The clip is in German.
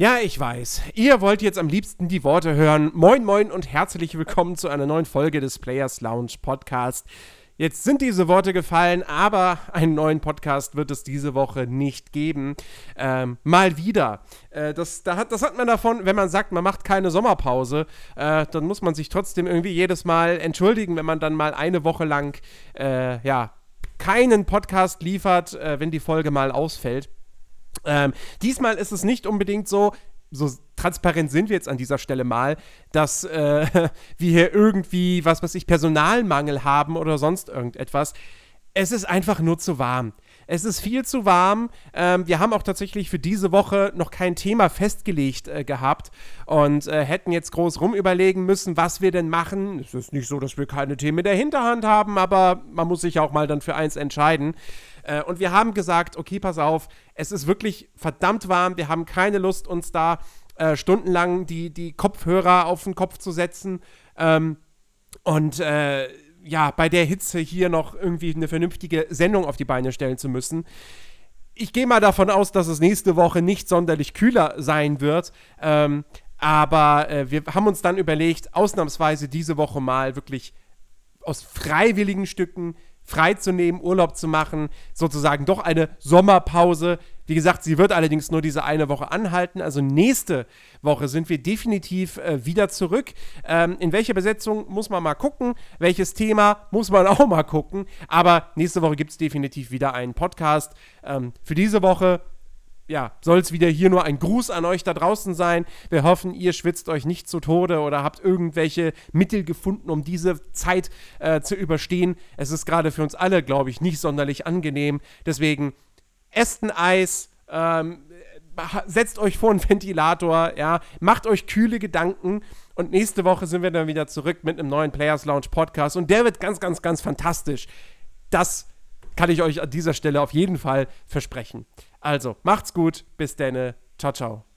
Ja, ich weiß. Ihr wollt jetzt am liebsten die Worte hören. Moin, moin und herzlich willkommen zu einer neuen Folge des Players Lounge Podcast. Jetzt sind diese Worte gefallen, aber einen neuen Podcast wird es diese Woche nicht geben. Ähm, mal wieder. Äh, das, da hat, das hat man davon, wenn man sagt, man macht keine Sommerpause, äh, dann muss man sich trotzdem irgendwie jedes Mal entschuldigen, wenn man dann mal eine Woche lang, äh, ja, keinen Podcast liefert, äh, wenn die Folge mal ausfällt. Ähm, diesmal ist es nicht unbedingt so, so transparent sind wir jetzt an dieser Stelle mal, dass äh, wir hier irgendwie, was weiß ich, Personalmangel haben oder sonst irgendetwas. Es ist einfach nur zu warm. Es ist viel zu warm. Ähm, wir haben auch tatsächlich für diese Woche noch kein Thema festgelegt äh, gehabt und äh, hätten jetzt groß rumüberlegen müssen, was wir denn machen. Es ist nicht so, dass wir keine Themen in der Hinterhand haben, aber man muss sich auch mal dann für eins entscheiden. Äh, und wir haben gesagt, okay, pass auf, es ist wirklich verdammt warm. Wir haben keine Lust, uns da äh, stundenlang die, die Kopfhörer auf den Kopf zu setzen. Ähm, und äh, ja, bei der Hitze hier noch irgendwie eine vernünftige Sendung auf die Beine stellen zu müssen. Ich gehe mal davon aus, dass es nächste Woche nicht sonderlich kühler sein wird. Ähm, aber äh, wir haben uns dann überlegt, ausnahmsweise diese Woche mal wirklich aus freiwilligen Stücken freizunehmen, Urlaub zu machen, sozusagen doch eine Sommerpause. Wie gesagt, sie wird allerdings nur diese eine Woche anhalten. Also nächste Woche sind wir definitiv äh, wieder zurück. Ähm, in welcher Besetzung muss man mal gucken. Welches Thema muss man auch mal gucken. Aber nächste Woche gibt es definitiv wieder einen Podcast. Ähm, für diese Woche ja, soll es wieder hier nur ein Gruß an euch da draußen sein. Wir hoffen, ihr schwitzt euch nicht zu Tode oder habt irgendwelche Mittel gefunden, um diese Zeit äh, zu überstehen. Es ist gerade für uns alle, glaube ich, nicht sonderlich angenehm. Deswegen esst ein Eis, ähm, setzt euch vor einen Ventilator, ja, macht euch kühle Gedanken und nächste Woche sind wir dann wieder zurück mit einem neuen Players Lounge Podcast und der wird ganz, ganz, ganz fantastisch. Das kann ich euch an dieser Stelle auf jeden Fall versprechen. Also, macht's gut. Bis denne. Ciao, ciao.